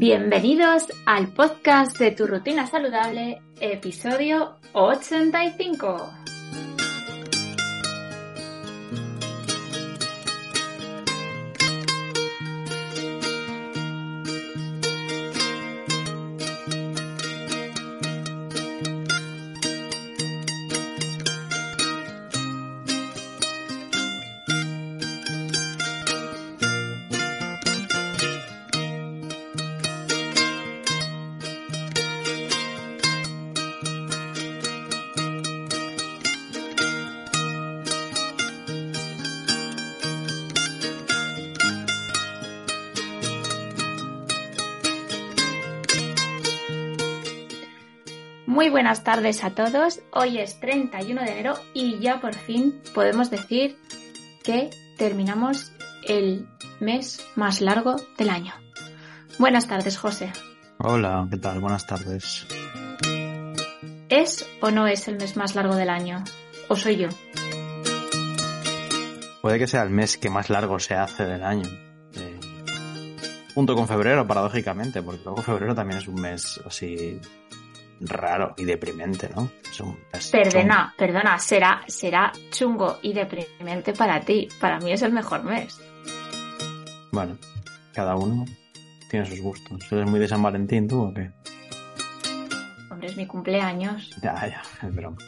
Bienvenidos al podcast de Tu Rutina Saludable, episodio 85. Muy buenas tardes a todos. Hoy es 31 de enero y ya por fin podemos decir que terminamos el mes más largo del año. Buenas tardes, José. Hola, ¿qué tal? Buenas tardes. ¿Es o no es el mes más largo del año? ¿O soy yo? Puede que sea el mes que más largo se hace del año. Eh, junto con febrero, paradójicamente, porque luego febrero también es un mes así raro y deprimente, ¿no? Es un mes Perdona, perdona, será, será chungo y deprimente para ti. Para mí es el mejor mes. Bueno, cada uno tiene sus gustos. ¿Eres muy de San Valentín tú o qué? Hombre, es mi cumpleaños. Ya, ya, es broma.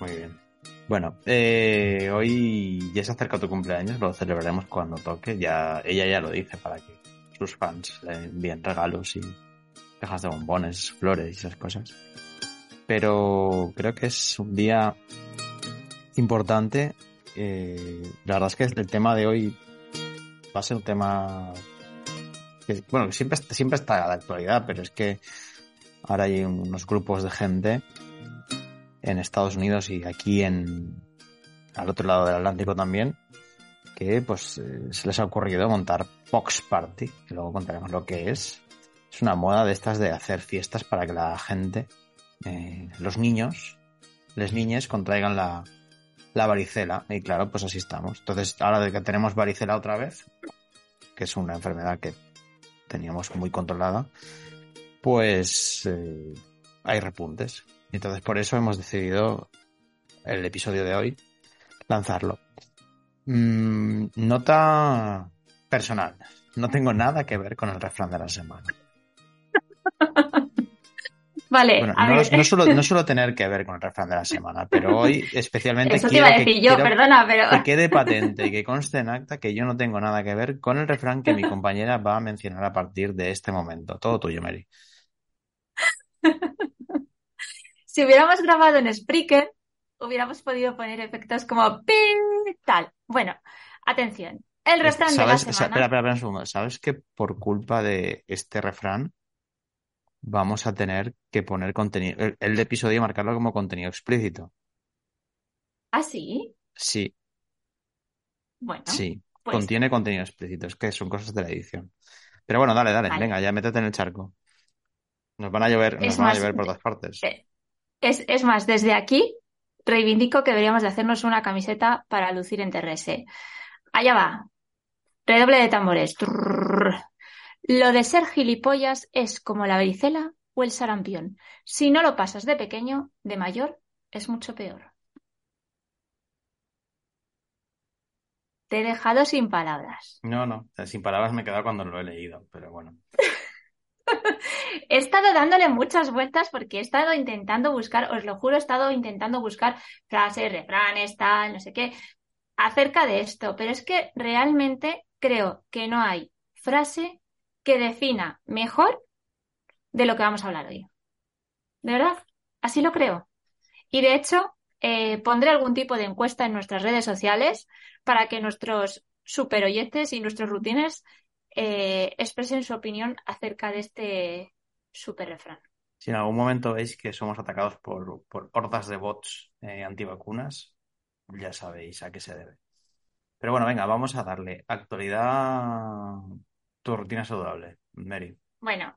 Muy bien. Bueno, eh, hoy ya se acerca tu cumpleaños, lo celebraremos cuando toque. Ya, ella ya lo dice para que sus fans le envíen regalos y cajas de bombones, flores y esas cosas. Pero creo que es un día importante. Eh, la verdad es que el tema de hoy va a ser un tema que, bueno, siempre, siempre está de actualidad, pero es que ahora hay unos grupos de gente en Estados Unidos y aquí en al otro lado del Atlántico también que pues eh, se les ha ocurrido montar Box Party, que luego contaremos lo que es. Es una moda de estas de hacer fiestas para que la gente, eh, los niños, las niñas contraigan la, la varicela. Y claro, pues así estamos. Entonces, ahora de que tenemos varicela otra vez, que es una enfermedad que teníamos muy controlada, pues eh, hay repuntes. Entonces, por eso hemos decidido el episodio de hoy lanzarlo. Mm, nota personal. No tengo nada que ver con el refrán de la semana. Vale, Bueno, a no, ver. no suelo, no suelo tener que ver con el refrán de la semana, pero hoy especialmente Eso te iba a que, decir yo, quiero perdona, pero... que quede patente y que conste en acta que yo no tengo nada que ver con el refrán que mi compañera va a mencionar a partir de este momento. Todo tuyo, Mary. Si hubiéramos grabado en Spreaker, hubiéramos podido poner efectos como ping, tal. Bueno, atención. El refrán de la ¿Sabes? Espera, semana. espera, espera un segundo. ¿Sabes que por culpa de este refrán vamos a tener que poner contenido, el, el episodio marcarlo como contenido explícito? ¿Ah, sí? Sí, Bueno, sí. pues Contiene contenido explícito. Es que son cosas de la edición. Pero bueno, dale, dale. Vale. Venga, ya métete en el charco. Nos van a llover, nos van a llover por todas partes. eh, es, es más, desde aquí reivindico que deberíamos de hacernos una camiseta para lucir en TRS. Allá va. Redoble de tambores. Trrr. Lo de ser gilipollas es como la varicela o el sarampión. Si no lo pasas de pequeño, de mayor es mucho peor. te he dejado sin palabras. No, no, sin palabras me he quedado cuando lo he leído, pero bueno. he estado dándole muchas vueltas porque he estado intentando buscar, os lo juro, he estado intentando buscar frases, refranes, tal, no sé qué, acerca de esto, pero es que realmente creo que no hay frase que defina mejor de lo que vamos a hablar hoy. ¿De verdad? Así lo creo. Y de hecho, eh, pondré algún tipo de encuesta en nuestras redes sociales para que nuestros super oyentes y nuestros rutines eh, expresen su opinión acerca de este super refrán. Si en algún momento veis que somos atacados por, hordas de bots eh, antivacunas, ya sabéis a qué se debe. Pero bueno, venga, vamos a darle actualidad tu rutina saludable, Mary. Bueno,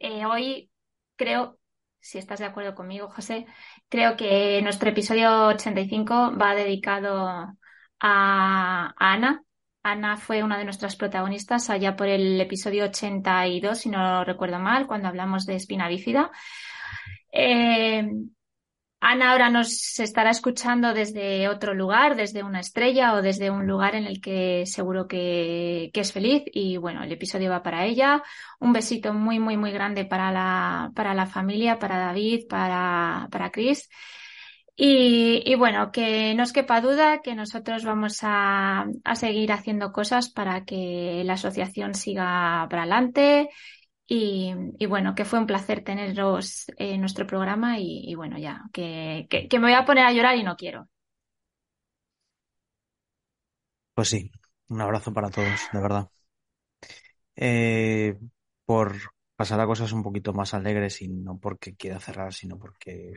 hoy creo si estás de acuerdo conmigo, José, creo que nuestro episodio 85 va dedicado a, Ana. Ana fue una de nuestras protagonistas allá por el episodio 82, si no recuerdo mal, cuando hablamos de espina bífida. Eh, Ana ahora nos estará escuchando desde otro lugar, desde una estrella o desde un lugar en el que seguro que, es feliz. Y bueno, el episodio va para ella. Un besito muy, muy, muy grande para la, para la familia, para David, para, para Chris. Y, bueno, que no os quepa duda que nosotros vamos a, a seguir haciendo cosas para que la asociación siga para adelante y, bueno, que fue un placer teneros en nuestro programa y, bueno, ya, que, me voy a poner a llorar y no quiero. Pues sí, un abrazo para todos, de verdad. Eh, por pasar a cosas un poquito más alegres y no porque quiera cerrar, sino porque,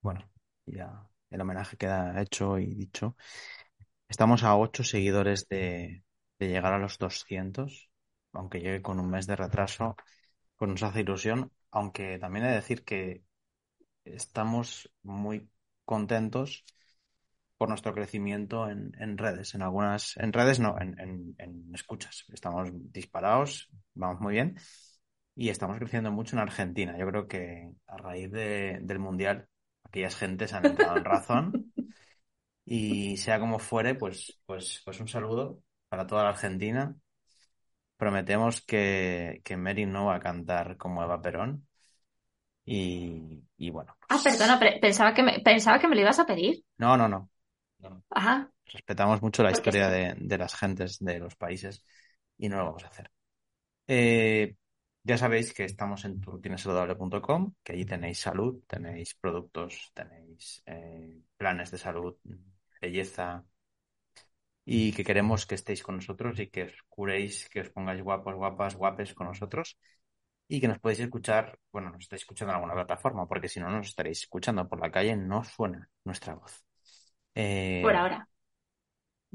bueno, ya el homenaje queda hecho y dicho. Estamos a ocho seguidores de, llegar a los 200, aunque llegue con un mes de retraso pues nos hace ilusión, aunque también he de decir que estamos muy contentos por nuestro crecimiento en, redes, en algunas, en redes no, en, escuchas. Estamos disparados, vamos muy bien y estamos creciendo mucho en Argentina. Yo creo que a raíz del Mundial, aquellas gentes han entrado en razón y sea como fuere, pues, pues, pues un saludo para toda la Argentina prometemos que, que Mary no va a cantar como Eva Perón. Y, bueno. Ah, perdona, pensaba que, me, pensaba que me lo ibas a pedir. No, no, no. Ajá. Respetamos mucho la historia de, las gentes de los países y no lo vamos a hacer. Eh, ya sabéis que estamos en turrutinesaludable.com, que allí tenéis salud, tenéis productos, tenéis eh, planes de salud, belleza, y que queremos que estéis con nosotros y que os curéis, que os pongáis guapos, guapas, guapes con nosotros y que nos podéis escuchar, bueno, nos estáis escuchando en alguna plataforma, porque si no nos estaréis escuchando por la calle, no suena nuestra voz. Eh, por ahora.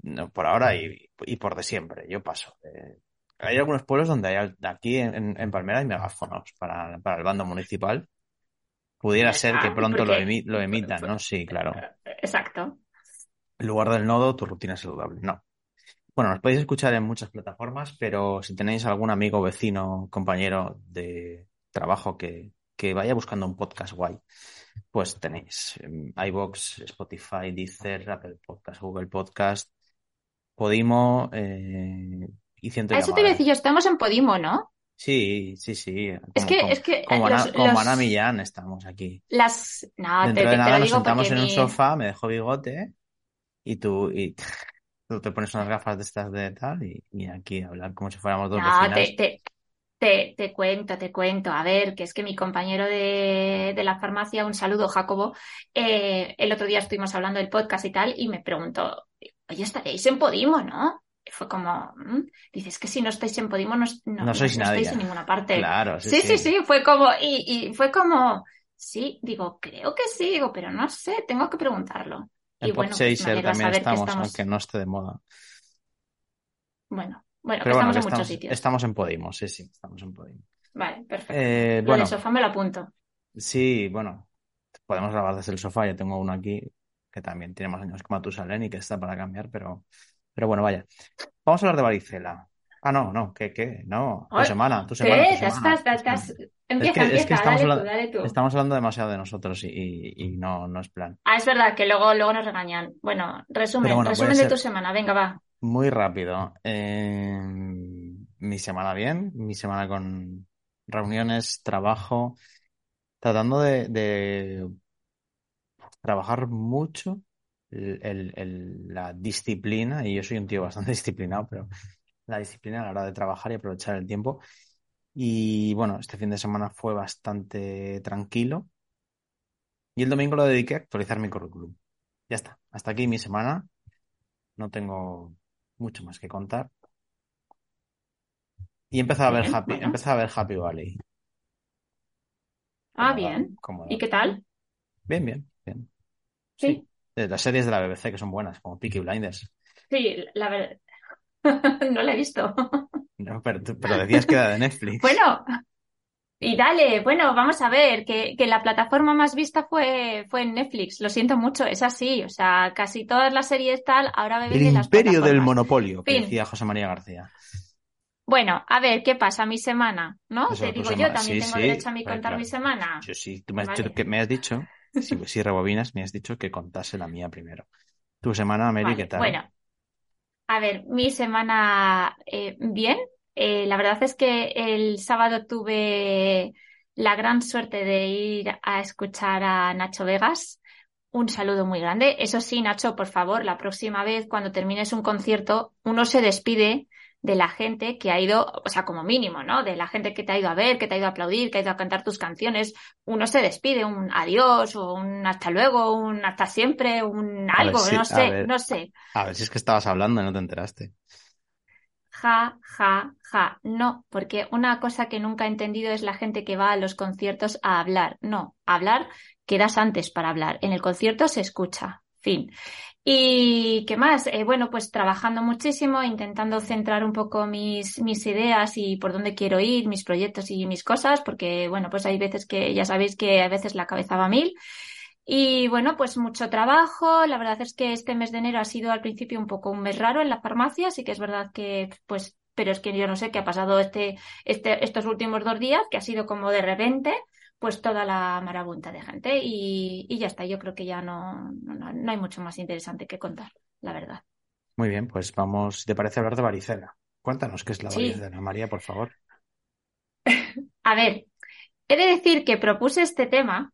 No, por ahora y, por de siempre, yo paso. Eh, hay algunos pueblos donde hay, aquí en, en Palmera hay megáfonos para, para el bando municipal. Pudiera ser que pronto lo, lo emitan, ¿no? Sí, claro. Exacto. En lugar del nodo, tu rutina saludable. No. Bueno, nos podéis escuchar en muchas plataformas, pero si tenéis algún amigo, vecino, compañero de trabajo que, vaya buscando un podcast guay, pues tenéis iBox, Spotify, Deezer, Apple Podcast, Google Podcast, Podimo eh, y ciento Eso te iba a decir yo, estamos en Podimo, ¿no? Sí, sí, sí. es que, es que como, Ana, Millán estamos aquí. Las, no, Dentro de nada nos sentamos en un sofá, me dejo bigote y tú, y tú te pones unas gafas de estas de tal y, aquí hablar como si fuéramos dos no, Te, te, te, cuento, te cuento. A ver, que es que mi compañero de, de la farmacia, un saludo, Jacobo, eh, el otro día estuvimos hablando del podcast y tal, y me preguntó, oye, estaréis en Podimo, ¿no? Y fue como, mm". dices que si no estáis en Podimo no, no, sois nadie. estáis en ninguna parte. Claro, sí, sí, sí, fue como, y, y fue como, sí, digo, creo que sí, digo, pero no sé, tengo que preguntarlo. En Podchaser también estamos, aunque no esté de moda. Bueno, bueno, estamos en muchos sitios. Estamos en Podimo, sí, sí, estamos en Podimo. Vale, perfecto. Eh, bueno, el sofá me lo apunto. Sí, bueno, podemos grabar desde el sofá. Yo tengo uno aquí que también tiene más años que Matusalén y que está para cambiar, pero, pero bueno, vaya. Vamos a hablar de varicela. Ah, no, no, ¿qué, qué? No, tu semana, tu ¿Qué? semana. tu tu te has- semana. Empieza, es que empieza, estamos dale hablando- tú, dale tú. Estamos hablando demasiado de nosotros y, y- y no, no es plan. Ah, es verdad que luego, luego nos regañan. Bueno, resumen, bueno, resumen de tu semana, venga, va. Muy rápido. Eh, mi semana bien, mi semana con reuniones, trabajo, tratando de, de trabajar mucho el- el- la disciplina, y yo soy un tío bastante disciplinado, pero la disciplina a la hora de trabajar y aprovechar el tiempo. Y bueno, este fin de semana fue bastante tranquilo. Y el domingo lo dediqué a actualizar mi currículum. Ya está. Hasta aquí mi semana. No tengo mucho más que contar. Y he empezado a ver Happy, empezado a ver Happy Valley. Ah, bien. ¿Y qué tal? Bien, bien, bien. Sí, las series de la BBC que son buenas, como Peaky Blinders. sí, la verdad. No la he visto. No, pero, pero decías que era de Netflix. Bueno, y dale, bueno, vamos a ver, que, que la plataforma más vista fue, fue en Netflix. Lo siento mucho, es así. O sea, casi todas las series tal, ahora beben El de las imperio del monopolio, que Fin. decía José María García. Bueno, a ver, ¿qué pasa? Mi semana, ¿no? Eso, Te digo yo, también sí, tengo sí, derecho a mí contar claro. mi semana. Yo sí, tú me has dicho Vale. que me has dicho, si, si rebobinas, me has dicho que contase la mía primero. Tu semana, Mary, Vale, ¿qué tal? Bueno, a ver, mi semana eh, bien. Eh, la verdad es que el sábado tuve la gran suerte de ir a escuchar a Nacho Vegas. Un saludo muy grande. Eso sí, Nacho, por favor, la próxima vez cuando termines un concierto, uno se despide de la gente que ha ido, o sea, como mínimo, ¿no? De la gente que te ha ido a ver, que te ha ido a aplaudir, que ha ido a cantar tus canciones. Uno se despide, un adiós, o un hasta luego, un hasta siempre, un algo, si- no sé, ver. no sé. A ver si es que estabas hablando y no te enteraste. Ja, ja, ja. No, porque una cosa que nunca he entendido es la gente que va a los conciertos a hablar. No, hablar quedas antes para hablar. En el concierto se escucha. Fin. ¿Y qué más? Eh, bueno, pues trabajando muchísimo, intentando centrar un poco mis, mis ideas y por dónde quiero ir, mis proyectos y mis cosas, porque bueno, pues hay veces que ya sabéis que a veces la cabeza va a mil. Y bueno, pues mucho trabajo. La verdad es que este mes de enero ha sido al principio un poco un mes raro en la farmacia, sí que es verdad que, pues, pero es que yo no sé qué ha pasado este, este, estos últimos dos días, que ha sido como de repente, pues toda la marabunta de gente y, y ya está. Yo creo que ya no, no, no hay mucho más interesante que contar, la verdad. Muy bien, pues vamos, si te parece hablar de varicela. Cuéntanos qué es la Sí. varicela, María, por favor. A ver, he de decir que propuse este tema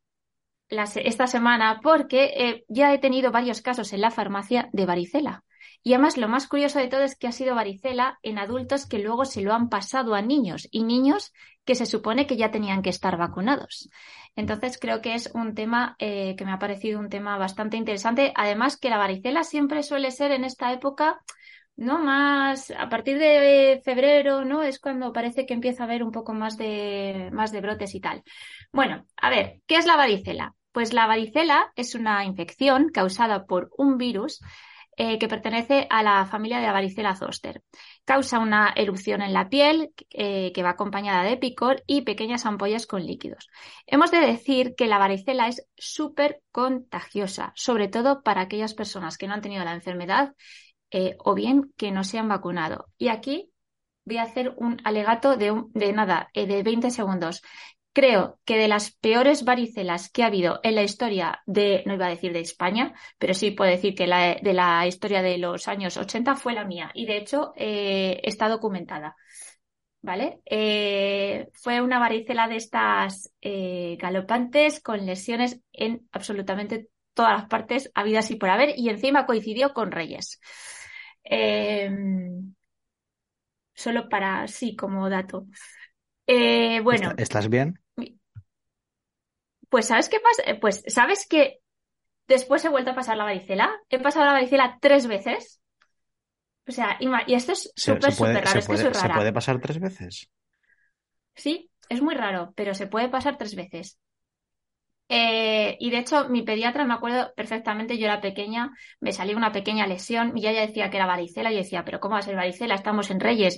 la esta semana porque eh, ya he tenido varios casos en la farmacia de varicela. Y además lo más curioso de todo es que ha sido varicela en adultos que luego se lo han pasado a niños y niños que se supone que ya tenían que estar vacunados. Entonces creo que es un tema eh, que me ha parecido un tema bastante interesante. Además que la varicela siempre suele ser en esta época ¿no? Más a partir de febrero, ¿no? Es cuando parece que empieza a haber un poco más de, más de brotes y tal. Bueno, a ver, ¿qué es la varicela? Pues la varicela es una infección causada por un virus eh, que pertenece a la familia de la varicela zoster. Causa una erupción en la piel eh, que va acompañada de picor y pequeñas ampollas con líquidos. Hemos de decir que la varicela es súper contagiosa, sobre todo para aquellas personas que no han tenido la enfermedad eh, o bien que no se han vacunado. Y aquí voy a hacer un alegato de, de nada, de 20 segundos. Creo que de las peores varicelas que ha habido en la historia de, no iba a decir de España, pero sí puedo decir que la, de la historia de los años 80 fue la mía. Y de hecho eh, está documentada. ¿Vale? Eh, fue una varicela de estas eh, galopantes con lesiones en absolutamente todas las partes habidas y por haber y encima coincidió con Reyes. Eh, solo para, sí, como dato. Eh, bueno, ¿Está- ¿Estás bien? Pues ¿sabes qué pasa? Eh, Pues ¿sabes que después he vuelto a pasar la varicela? He pasado la varicela tres veces. O sea, y esto es ¿Se, súper, súper raro, se es que puede- se puede pasar tres veces? Sí, es muy raro, pero se puede pasar tres veces. Eh, y de hecho, mi pediatra, me acuerdo perfectamente, yo era pequeña, me salió una pequeña lesión, y ella decía que era varicela, y yo decía, pero ¿cómo va a ser varicela? Estamos en Reyes,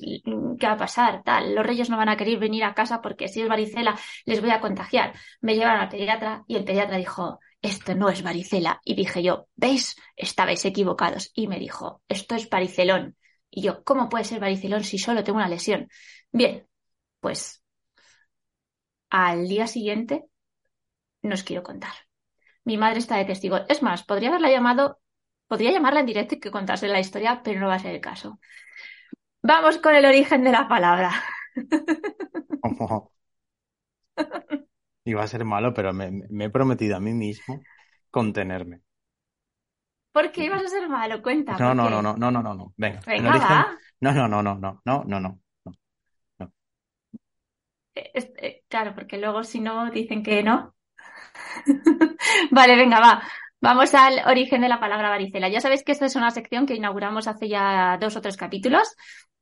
¿qué va a pasar? Tal, los Reyes no van a querer venir a casa porque si es varicela les voy a contagiar. Me llevaron al pediatra y el pediatra dijo, esto no es varicela. Y dije yo, ¿veis? Estabais equivocados. Y me dijo, esto es varicelón. Y yo, ¿cómo puede ser varicilón si solo tengo una lesión? Bien, pues al día siguiente no os quiero contar. Mi madre está de testigo. Es más, podría haberla llamado, podría llamarla en directo y que contase la historia, pero no va a ser el caso. Vamos con el origen de la palabra. Iba a ser malo, pero me, me he prometido a mí mismo contenerme. ¿Por qué ibas a ser malo? Cuenta. No, ¿por no, no, no, no, no, no, no. Venga. Venga, origen- va. No, no, no, no, no, no, no, no. Eh, eh, claro, porque luego si no dicen que no. Vale, venga, va. Vamos al origen de la palabra varicela. Ya sabéis que esta es una sección que inauguramos hace ya dos o tres capítulos.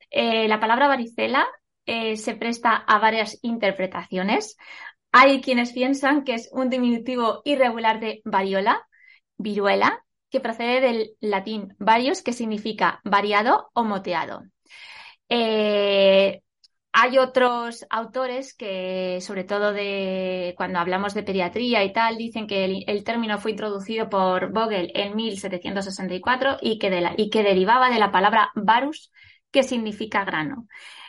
Eh, la palabra varicela eh, se presta a varias interpretaciones. Hay quienes piensan que es un diminutivo irregular de variola, viruela, que procede del latín varios, que significa variado o moteado. Eh, hay otros autores que, sobre todo de cuando hablamos de pediatría y tal, dicen que el, término fue introducido por Vogel en 1764 y que, derivaba de la palabra varus, que significa grano.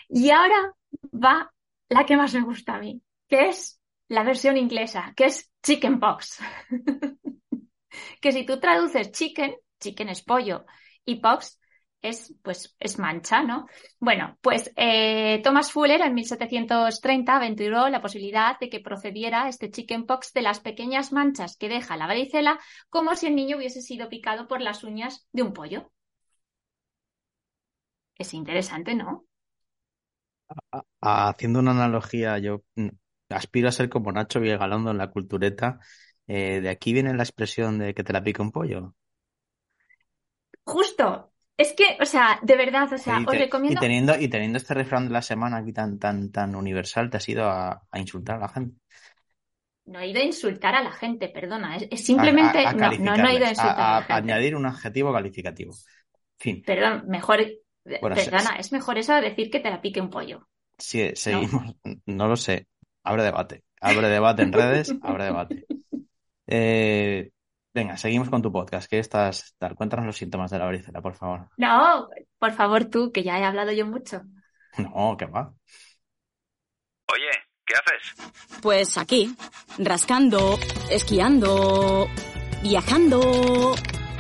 Y ahora va la que más me gusta a mí, que es la versión inglesa, que es chickenpox. que si tú traduces chicken, chicken es pollo, y pox es, pues, es mancha, ¿no? Bueno, pues eh, Thomas Fuller en 1730 aventuró la posibilidad de que procediera este chickenpox de las pequeñas manchas que deja la varicela, como si el niño hubiese sido picado por las uñas de un pollo. Es interesante, ¿no? Haciendo una analogía, yo mm, aspiro a ser como Nacho Vigalondo en la cultureta. Eh, de aquí viene la expresión de que te la pica un pollo. Justo. Es que, o sea, de verdad, o sea, os te- y recomiendo. teniendo, y teniendo este refrán de la semana aquí tan, tan, tan universal, te has ido a, a insultar a la gente. No he ido a insultar a la gente, perdona. Es, es simplemente. A- no, no, no he ido a insultar a, la gente. añadir un adjetivo calificativo. Fin, Perdón, mejor. Bueno, se- Perdona, es mejor eso de decir que te la pique un pollo. si seguimos, no lo sé, abre debate, abre debate en redes, abre debate. Eh, venga, seguimos con tu podcast, que estás tal, cuéntanos los síntomas de la varicela, por favor. No, por favor tú, que ya he hablado yo mucho. No, que va. Oye, ¿qué haces? Pues aquí, rascando, esquiando, viajando,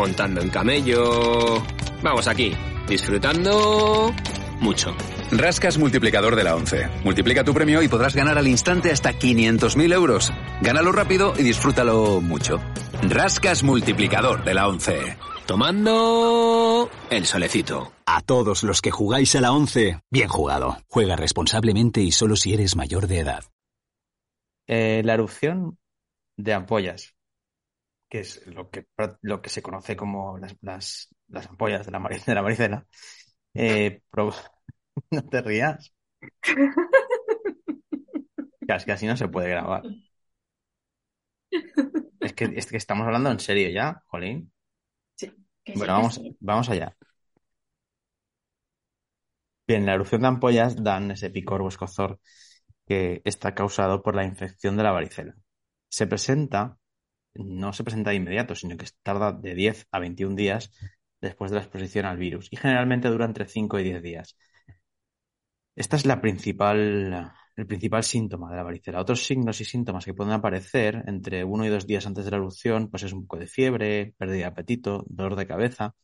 montando en camello. Vamos aquí, disfrutando mucho. Rascas multiplicador de la 11. Multiplica tu premio y podrás ganar al instante hasta 500.000 euros. Gánalo rápido y disfrútalo mucho. Rascas multiplicador de la 11. Tomando el solecito. A todos los que jugáis a la 11, bien jugado. Juega responsablemente y solo si eres mayor de edad. Eh, la erupción de ampollas, que es lo que, lo que se conoce como las, las, las ampollas de la, de la eh, pro- no te rías. Que así no se puede grabar. Es que, es que estamos hablando en serio ya, Jolín. Que Bueno, sí, que vamos, sí. vamos allá. Bien, la erupción de ampollas dan ese picor o escozor que está causado por la infección de la varicela. Se presenta, no se presenta de inmediato, sino que tarda de 10 a 21 días después de la exposición al virus y generalmente dura entre 5 y 10 días. Esta es la principal, el principal síntoma de la varicela. Otros signos y síntomas que pueden aparecer entre uno y dos días antes de la erupción, pues es un poco de fiebre, pérdida de apetito, dolor de cabeza,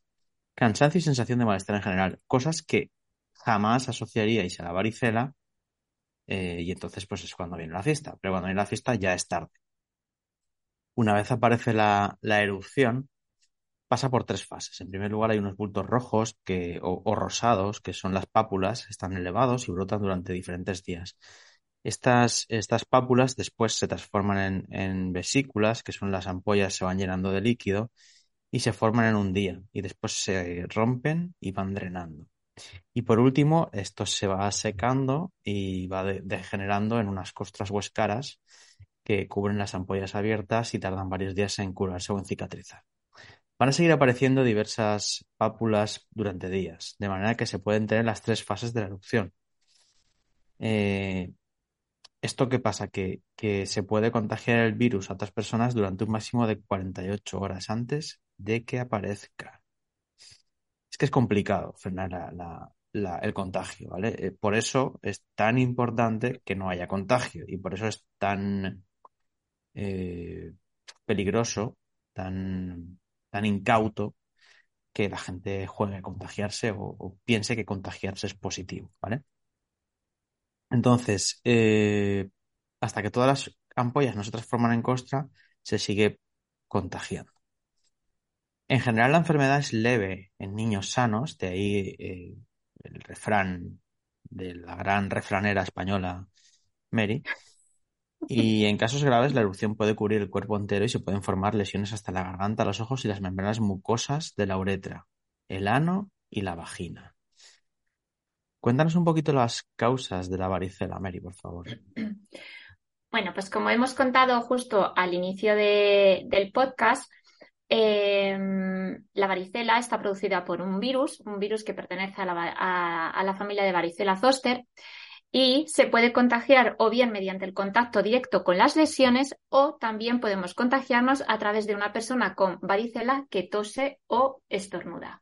cansancio y sensación de malestar en general, cosas que jamás asociaríais a la varicela eh, y entonces pues es cuando viene la fiesta, pero cuando viene la fiesta ya es tarde. Una vez aparece la, erupción, pasa por tres fases. En primer lugar hay unos bultos rojos o, rosados, que son las pápulas, están elevados y brotan durante diferentes días. Estas, estas pápulas después se transforman en, vesículas, que son las ampollas, se van llenando de líquido y se forman en un día y después se rompen y van drenando. Y por último, esto se va secando y va de- degenerando en unas costras o escaras que cubren las ampollas abiertas y tardan varios días en curarse o en cicatrizar. Van a seguir apareciendo diversas pápulas durante días, de manera que se pueden tener las tres fases de la erupción. Eh, ¿esto qué pasa? Que, que se puede contagiar el virus a otras personas durante un máximo de 48 horas antes de que aparezca. Es que es complicado frenar el contagio, ¿vale? Eh, por eso es tan importante que no haya contagio y por eso es tan eh, peligroso, tan, tan incauto que la gente juegue a contagiarse o, piense que contagiarse es positivo, ¿vale? Entonces, eh, hasta que todas las ampollas no se transforman en costra, se sigue contagiando. En general, la enfermedad es leve en niños sanos, de ahí eh, el refrán de la gran refranera española Mary. Y en casos graves, la erupción puede cubrir el cuerpo entero y se pueden formar lesiones hasta la garganta, los ojos y las membranas mucosas de la uretra, el ano y la vagina. Cuéntanos un poquito las causas de la varicela, Mary, por favor. Bueno, pues como hemos contado justo al inicio de- del podcast, eh, la varicela está producida por un virus, un virus que pertenece a la familia de varicela zoster y se puede contagiar o bien mediante el contacto directo con las lesiones o también podemos contagiarnos a través de una persona con varicela que tose o estornuda.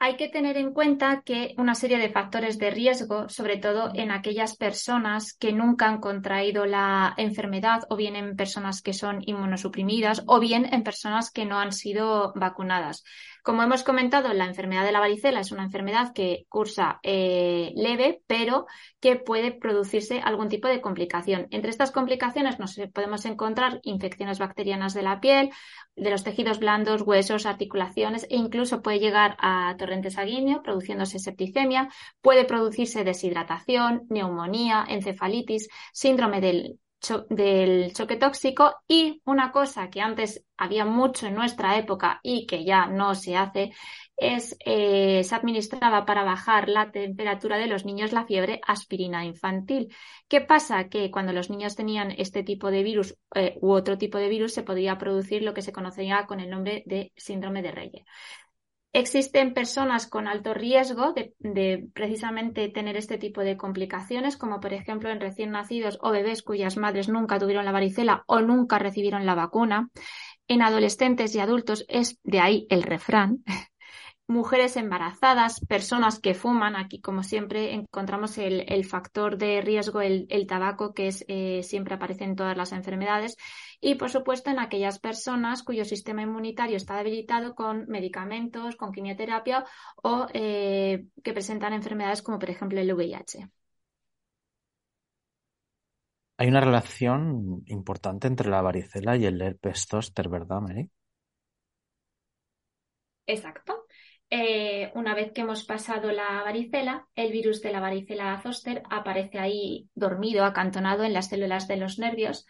Hay que tener en cuenta que una serie de factores de riesgo, sobre todo en aquellas personas que nunca han contraído la enfermedad o bien en personas que son inmunosuprimidas o bien en personas que no han sido vacunadas. Como hemos comentado, la enfermedad de la varicela es una enfermedad que cursa eh, leve, pero que puede producirse algún tipo de complicación. Entre estas complicaciones nos podemos encontrar infecciones bacterianas de la piel, de los tejidos blandos, huesos, articulaciones e incluso puede llegar a torrente sanguíneo produciéndose septicemia, puede producirse deshidratación, neumonía, encefalitis, síndrome del, del choque tóxico y una cosa que antes había mucho en nuestra época y que ya no se hace es eh, se administraba para bajar la temperatura de los niños la fiebre aspirina infantil. ¿Qué pasa? Que cuando los niños tenían este tipo de virus eh, u otro tipo de virus se podía producir lo que se conocía con el nombre de síndrome de Reye. Existen personas con alto riesgo de, precisamente tener este tipo de complicaciones, como por ejemplo en recién nacidos o bebés cuyas madres nunca tuvieron la varicela o nunca recibieron la vacuna. En adolescentes y adultos es de ahí el refrán. Mujeres embarazadas, personas que fuman, aquí como siempre encontramos el, el factor de riesgo, el, el tabaco, que es, eh, siempre aparece en todas las enfermedades, y por supuesto en aquellas personas cuyo sistema inmunitario está debilitado con medicamentos, con quimioterapia o eh, que presentan enfermedades como por ejemplo el VIH. Hay una relación importante entre la varicela y el herpes zóster, ¿verdad, Mary? Exacto. Eh, una vez que hemos pasado la varicela, el virus de la varicela zoster aparece ahí dormido, acantonado en las células de los nervios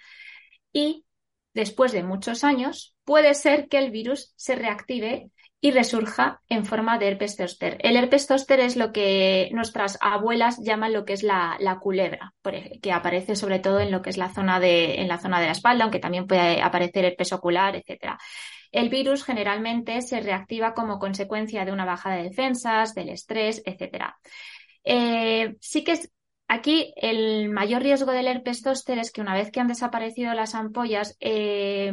y después de muchos años puede ser que el virus se reactive y resurja en forma de herpes zóster. El herpes zóster es lo que nuestras abuelas llaman lo que es la, la culebra, que aparece sobre todo en lo que es la zona de, en la zona de la espalda, aunque también puede aparecer herpes ocular, etcétera. El virus generalmente se reactiva como consecuencia de una bajada de defensas, del estrés, etc. Eh, sí que es, aquí el mayor riesgo del herpes zóster es que una vez que han desaparecido las ampollas, eh,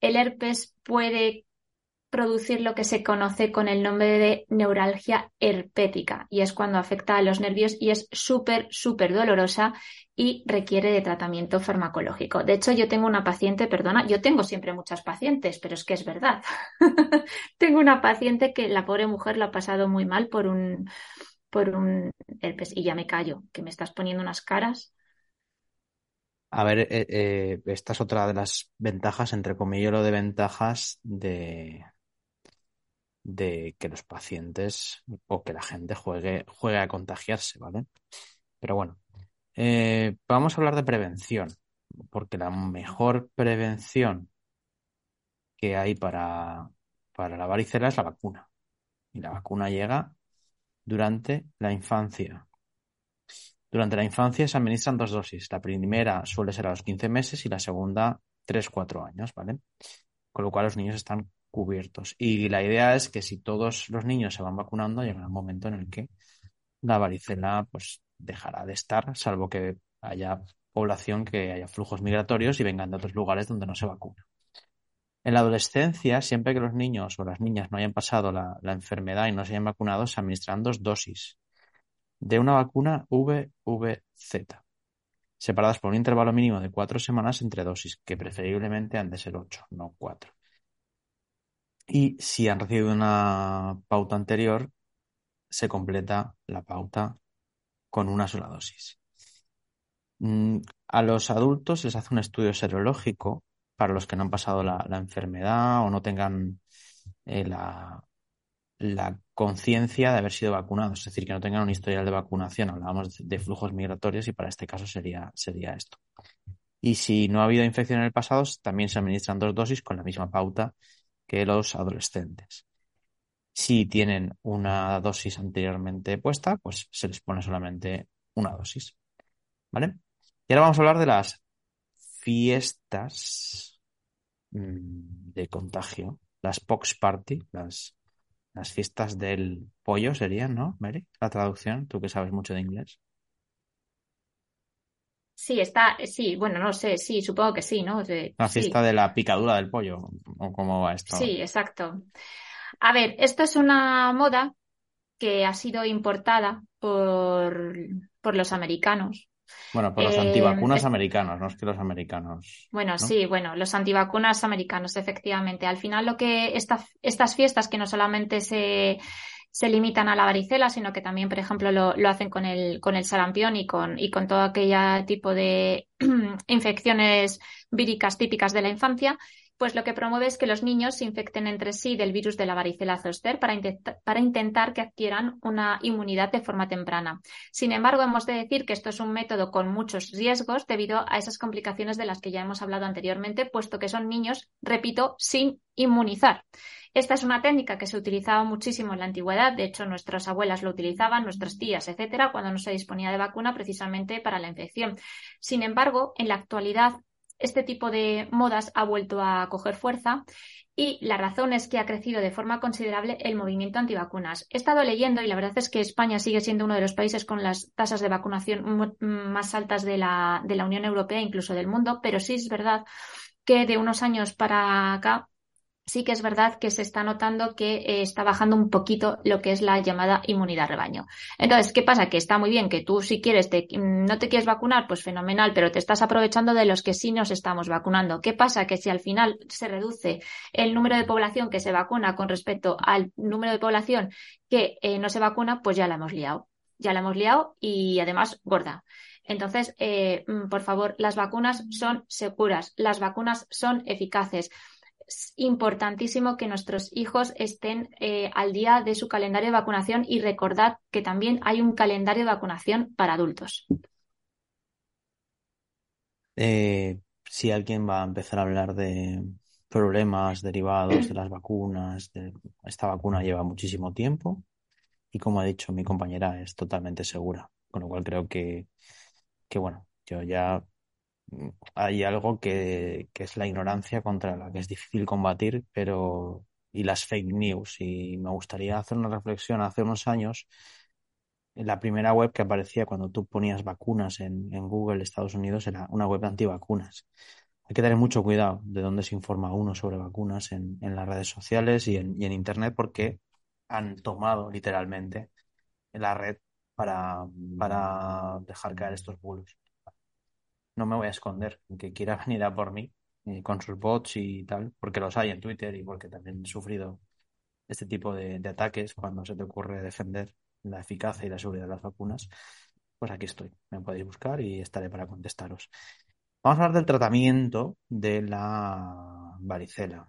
el herpes puede producir lo que se conoce con el nombre de neuralgia herpética y es cuando afecta a los nervios y es súper, súper dolorosa y requiere de tratamiento farmacológico. De hecho, yo tengo una paciente, perdona, yo tengo siempre muchas pacientes, pero es que es verdad. tengo una paciente que la pobre mujer lo ha pasado muy mal por un, por un herpes y ya me callo, que me estás poniendo unas caras. A ver, eh, eh, esta es otra de las ventajas, entre comillas, lo de ventajas de, de que los pacientes o que la gente juegue, juegue a contagiarse, ¿vale? Pero bueno, eh, vamos a hablar de prevención, porque la mejor prevención que hay para, para la varicela es la vacuna. Y la vacuna llega durante la infancia. Durante la infancia se administran dos dosis. La primera suele ser a los 15 meses y la segunda 3-4 años, ¿vale? Con lo cual los niños están Y la idea es que si todos los niños se van vacunando, llegará un momento en el que la varicela pues dejará de estar, salvo que haya población que haya flujos migratorios y vengan de otros lugares donde no se vacuna. En la adolescencia, siempre que los niños o las niñas no hayan pasado la, enfermedad y no se hayan vacunado, se administran dos dosis de una vacuna VVZ, separadas por un intervalo mínimo de cuatro semanas entre dosis, que preferiblemente han de ser ocho, no cuatro. Y si han recibido una pauta anterior, se completa la pauta con una sola dosis. Mm, a los adultos les hace un estudio serológico para los que no han pasado la, enfermedad o no tengan eh, la, la conciencia de haber sido vacunados, es decir, que no tengan un historial de vacunación. Hablábamos de, flujos migratorios y para este caso sería, sería esto. Y si no ha habido infección en el pasado, también se administran dos dosis con la misma pauta que los adolescentes. Si tienen una dosis anteriormente puesta, pues se les pone solamente una dosis. ¿Vale? Y ahora vamos a hablar de las fiestas mm, de contagio, las pox party, las, las fiestas del pollo serían, ¿no, Mary? La traducción, tú que sabes mucho de inglés. Sí, está, sí, bueno, no sé, sí, supongo que sí, ¿no? la fiesta de la picadura del pollo, ¿o cómo va esto? Sí, exacto. A ver, esto es una moda que ha sido importada por, por los americanos bueno, por los antivacunas eh, americanos, no es que los americanos. Bueno, sí, bueno, los antivacunas americanos, efectivamente. Al final, lo que estas fiestas que no solamente se, se limitan a la varicela, sino que también, por ejemplo, lo, hacen con el, con el sarampión y con, y con todo aquel tipo de infecciones víricas típicas de la infancia, pues lo que promueve es que los niños se infecten entre sí del virus de la varicela zoster para, para, intentar que adquieran una inmunidad de forma temprana. Sin embargo, hemos de decir que esto es un método con muchos riesgos debido a esas complicaciones de las que ya hemos hablado anteriormente, puesto que son niños, repito, sin inmunizar. Esta es una técnica que se utilizaba muchísimo en la antigüedad, de hecho nuestras abuelas lo utilizaban, nuestras tías, etcétera, cuando no se disponía de vacuna precisamente para la infección. Sin embargo, en la actualidad este tipo de modas ha vuelto a coger fuerza y la razón es que ha crecido de forma considerable el movimiento antivacunas. He estado leyendo y la verdad es que España sigue siendo uno de los países con las tasas de vacunación más altas de la, de la Unión Europea, incluso del mundo, pero sí es verdad que de unos años para acá sí que es verdad que se está notando que eh, está bajando un poquito lo que es la llamada inmunidad rebaño. Entonces, ¿qué pasa? Que está muy bien que tú si quieres, te, no te quieres vacunar, pues fenomenal, pero te estás aprovechando de los que sí nos estamos vacunando. ¿Qué pasa? Que si al final se reduce el número de población que se vacuna con respecto al número de población que eh, no se vacuna, pues ya la hemos liado. Ya la hemos liado y además gorda. Entonces, eh, mm, por favor, las vacunas son seguras, las vacunas son eficaces es importantísimo que nuestros hijos estén eh, al día de su calendario de vacunación y recordad que también hay un calendario de vacunación para adultos. Eh, si alguien va a empezar a hablar de problemas derivados de las vacunas, esta vacuna lleva muchísimo tiempo y como ha dicho mi compañera es totalmente segura, con lo cual creo que, que bueno, yo ya hay algo que, es la ignorancia contra la que es difícil combatir, pero y las fake news. Y me gustaría hacer una reflexión. Hace unos años, la primera web que aparecía cuando tú ponías vacunas en, en Google, Estados Unidos, era una web de antivacunas. Hay que tener mucho cuidado de dónde se informa uno sobre vacunas en, en las redes sociales y en, y en Internet porque han tomado literalmente la red para, para dejar caer estos bulos no me voy a esconder. Que quiera venir a por mí con sus bots y tal, porque los hay en Twitter y porque también he sufrido este tipo de, ataques cuando se te ocurre defender la eficacia y la seguridad de las vacunas, pues aquí estoy. Me podéis buscar y estaré para contestaros. Vamos a hablar del tratamiento de la varicela.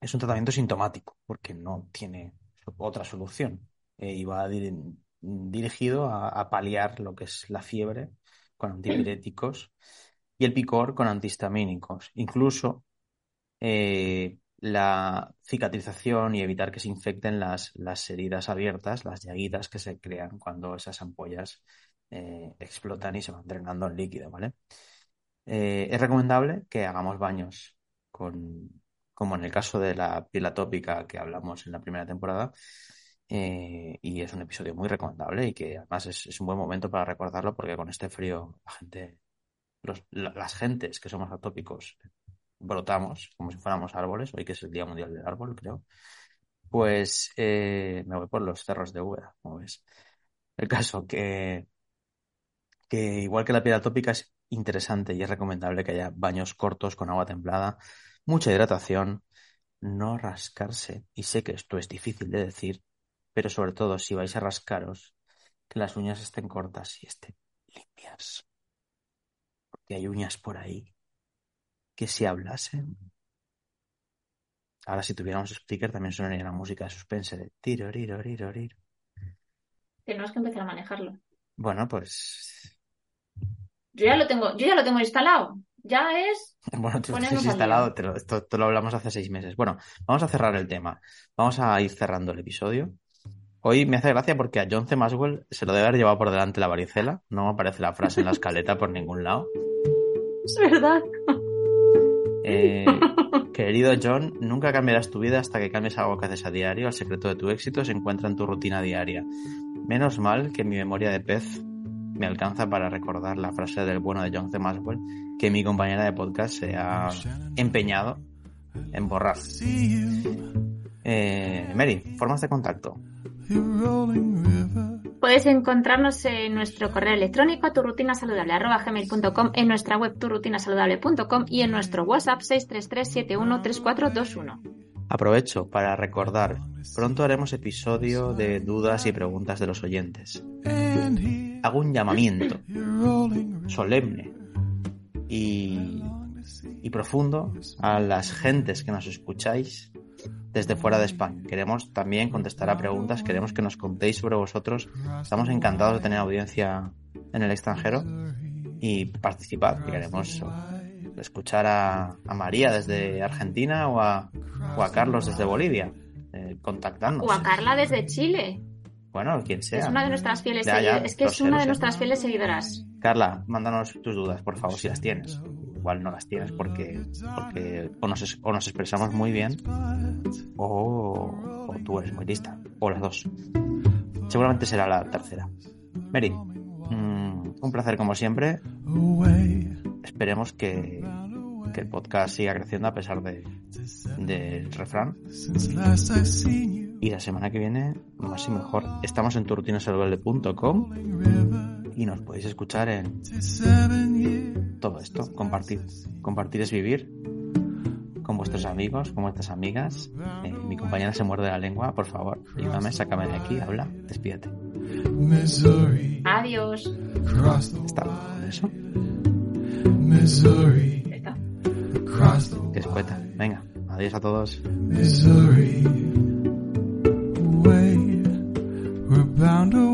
Es un tratamiento sintomático porque no tiene otra solución eh, y va dirigido a paliar lo que es la fiebre con antipiréticos y el picor con antihistamínicos. Incluso eh, la cicatrización y evitar que se infecten las, las heridas abiertas, las llaguitas que se crean cuando esas ampollas eh, explotan y se van drenando en líquido, ¿vale? Eh, es recomendable que hagamos baños con, como en el caso de la piel atópica que hablamos en la primera temporada, eh, y es un episodio muy recomendable y que además es, un buen momento para recordarlo porque con este frío la gente, las gentes que somos atópicos brotamos como si fuéramos árboles, hoy que es el Día Mundial del Árbol, creo, pues eh, me voy por los cerros de Úbeda, como ves. El caso que, que igual que la piel atópica es interesante y es recomendable que haya baños cortos con agua templada, mucha hidratación, no rascarse, y sé que esto es difícil de decir, pero sobre todo si vais a rascaros, que las uñas estén cortas y estén limpias. Porque hay uñas por ahí que si hablasen. Ahora, si tuviéramos speaker, también sonaría la música de suspense de tiro, riro, riro, riro. Tenemos que empezar a manejarlo. Bueno, pues. Yo ya lo tengo, yo ya lo tengo instalado. Ya es. Bueno, tú lo tienes instalado, te lo, esto, esto lo hablamos hace seis meses. Bueno, vamos a cerrar el tema. Vamos a ir cerrando el episodio. Hoy me hace gracia porque a John C. Maswell se lo debe haber llevado por delante la varicela. No me aparece la frase en la escaleta por ningún lado. Es verdad. Eh, querido John, nunca cambiarás tu vida hasta que cambies algo que haces a diario. El secreto de tu éxito se encuentra en tu rutina diaria. Menos mal que mi memoria de pez me alcanza para recordar la frase del bueno de John C. Maswell que mi compañera de podcast se ha empeñado en borrar. Eh, Mary, formas de contacto. Puedes encontrarnos en nuestro correo electrónico turrutinasaludable.com, en nuestra web turrutinasaludable.com y en nuestro WhatsApp 633-713421. Aprovecho para recordar, pronto haremos episodio de dudas y preguntas de los oyentes. Hago un llamamiento solemne y, y profundo a las gentes que nos escucháis desde fuera de España. Queremos también contestar a preguntas, queremos que nos contéis sobre vosotros. Estamos encantados de tener audiencia en el extranjero y participar. Queremos escuchar a, a María desde Argentina o a, o a Carlos desde Bolivia, eh, contactando. O a Carla desde Chile. Bueno, quien sea. Es una de nuestras fieles seguidoras. Es que es una de nuestras fieles seguidoras. Carla, mándanos tus dudas, por favor, si las tienes. Igual no las tienes porque, porque o, nos, o nos expresamos muy bien o, tú eres muy lista. O las dos. Seguramente será la tercera. Mary, mmm, un placer como siempre. Esperemos que, que el podcast siga creciendo a pesar de del refrán. Y la semana que viene, más y mejor. Estamos en turrutinasaludable.com y nos podéis escuchar en todo esto. Compartir. Compartir es vivir con vuestros amigos, con vuestras amigas. Eh, mi compañera se muerde la lengua, por favor, ayúdame, sácame de aquí, habla, despídete. Adiós. ¿Está eso? Está. Que es poeta. Venga, adiós a todos. Missouri, away, we're bound away.